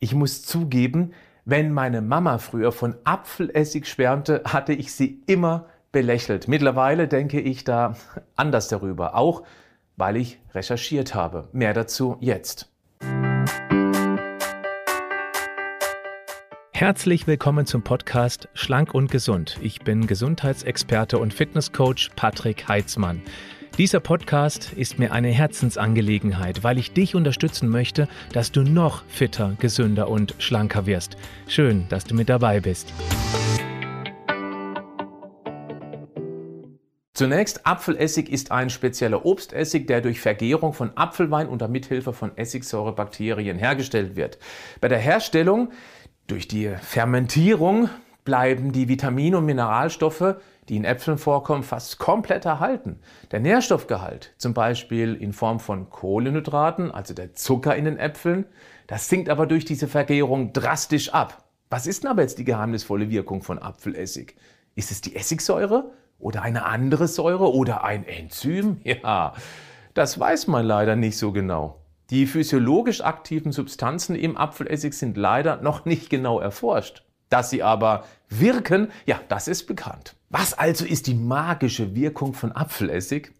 Ich muss zugeben, wenn meine Mama früher von Apfelessig schwärmte, hatte ich sie immer belächelt. Mittlerweile denke ich da anders darüber, auch weil ich recherchiert habe. Mehr dazu jetzt. Herzlich willkommen zum Podcast Schlank und Gesund. Ich bin Gesundheitsexperte und Fitnesscoach Patrick Heitzmann. Dieser Podcast ist mir eine Herzensangelegenheit, weil ich dich unterstützen möchte, dass du noch fitter, gesünder und schlanker wirst. Schön, dass du mit dabei bist. Zunächst, Apfelessig ist ein spezieller Obstessig, der durch Vergärung von Apfelwein unter Mithilfe von Essigsäurebakterien hergestellt wird. Bei der Herstellung durch die Fermentierung bleiben die Vitamine und Mineralstoffe die in Äpfeln vorkommen, fast komplett erhalten. Der Nährstoffgehalt, zum Beispiel in Form von Kohlenhydraten, also der Zucker in den Äpfeln, das sinkt aber durch diese Vergärung drastisch ab. Was ist denn aber jetzt die geheimnisvolle Wirkung von Apfelessig? Ist es die Essigsäure oder eine andere Säure oder ein Enzym? Ja, das weiß man leider nicht so genau. Die physiologisch aktiven Substanzen im Apfelessig sind leider noch nicht genau erforscht. Dass sie aber wirken, ja, das ist bekannt. Was also ist die magische Wirkung von Apfelessig?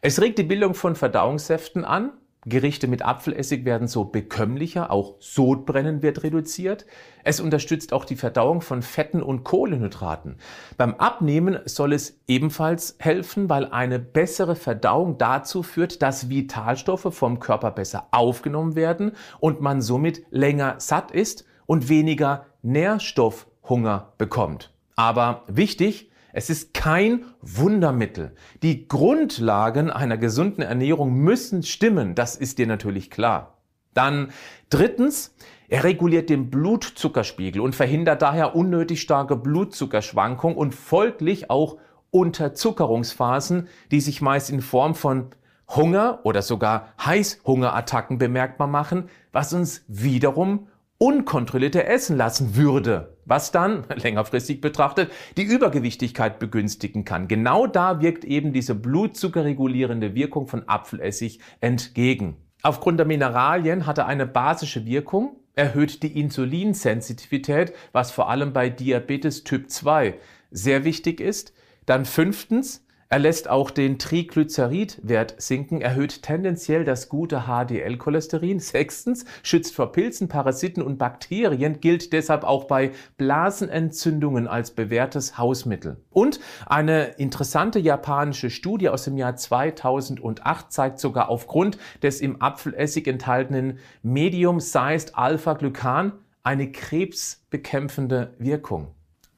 Es regt die Bildung von Verdauungssäften an. Gerichte mit Apfelessig werden so bekömmlicher, auch Sodbrennen wird reduziert. Es unterstützt auch die Verdauung von Fetten und Kohlenhydraten. Beim Abnehmen soll es ebenfalls helfen, weil eine bessere Verdauung dazu führt, dass Vitalstoffe vom Körper besser aufgenommen werden und man somit länger satt ist und weniger Nährstoffhunger bekommt. Aber wichtig, es ist kein Wundermittel. Die Grundlagen einer gesunden Ernährung müssen stimmen, das ist dir natürlich klar. Dann drittens, er reguliert den Blutzuckerspiegel und verhindert daher unnötig starke Blutzuckerschwankungen und folglich auch Unterzuckerungsphasen, die sich meist in Form von Hunger oder sogar Heißhungerattacken bemerkbar machen, was uns wiederum unkontrollierte essen lassen würde, was dann, längerfristig betrachtet, die Übergewichtigkeit begünstigen kann. Genau da wirkt eben diese blutzuckerregulierende Wirkung von Apfelessig entgegen. Aufgrund der Mineralien hat er eine basische Wirkung, erhöht die Insulinsensitivität, was vor allem bei Diabetes Typ 2 sehr wichtig ist. Dann fünftens, er lässt auch den Triglyceridwert sinken, erhöht tendenziell das gute HDL-Cholesterin. Sechstens, schützt vor Pilzen, Parasiten und Bakterien, gilt deshalb auch bei Blasenentzündungen als bewährtes Hausmittel. Und eine interessante japanische Studie aus dem Jahr 2008 zeigt sogar aufgrund des im Apfelessig enthaltenen Medium-Sized Alpha-Glycan eine krebsbekämpfende Wirkung.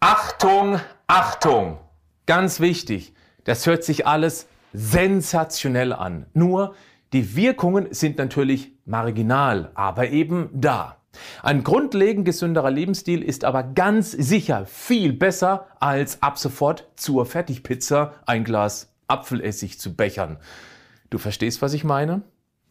Achtung, Achtung! Ganz wichtig, das hört sich alles sensationell an. Nur die Wirkungen sind natürlich marginal, aber eben da. Ein grundlegend gesünderer Lebensstil ist aber ganz sicher viel besser, als ab sofort zur Fertigpizza ein Glas Apfelessig zu bechern. Du verstehst, was ich meine?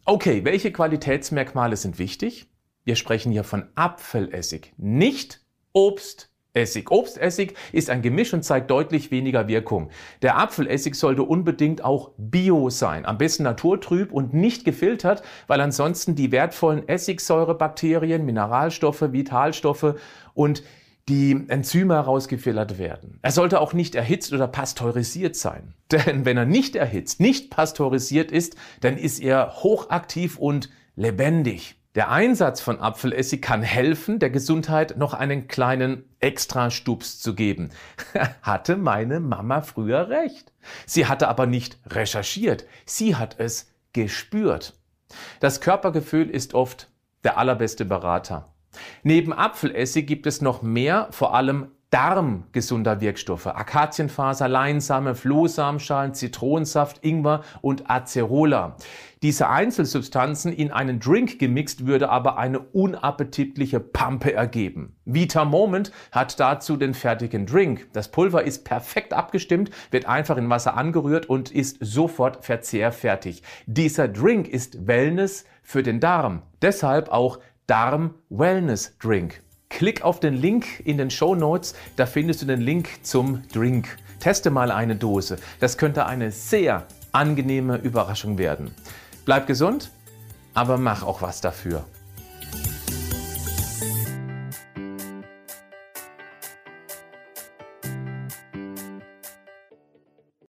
Okay, welche Qualitätsmerkmale sind wichtig? Wir sprechen hier von Apfelessig, nicht Obst, Essig. Obstessig ist ein Gemisch und zeigt deutlich weniger Wirkung. Der Apfelessig sollte unbedingt auch bio sein, am besten naturtrüb und nicht gefiltert, weil ansonsten die wertvollen Essigsäurebakterien, Mineralstoffe, Vitalstoffe und die Enzyme herausgefiltert werden. Er sollte auch nicht erhitzt oder pasteurisiert sein. Denn wenn er nicht erhitzt, nicht pasteurisiert ist, dann ist er hochaktiv und lebendig. Der Einsatz von Apfelessig kann helfen, der Gesundheit noch einen kleinen Extrastups zu geben. hatte meine Mama früher recht. Sie hatte aber nicht recherchiert, sie hat es gespürt. Das Körpergefühl ist oft der allerbeste Berater. Neben Apfelessig gibt es noch mehr, vor allem darmgesunder Wirkstoffe. Akazienfaser, Leinsame, Flohsamenschalen, Zitronensaft, Ingwer und Acerola. Diese Einzelsubstanzen in einen Drink gemixt würde aber eine unappetitliche Pampe ergeben. Vita Moment hat dazu den fertigen Drink. Das Pulver ist perfekt abgestimmt, wird einfach in Wasser angerührt und ist sofort verzehrfertig. Dieser Drink ist Wellness für den Darm. Deshalb auch Darm Wellness Drink. Klick auf den Link in den Show Notes, da findest du den Link zum Drink. Teste mal eine Dose. Das könnte eine sehr angenehme Überraschung werden. Bleib gesund, aber mach auch was dafür.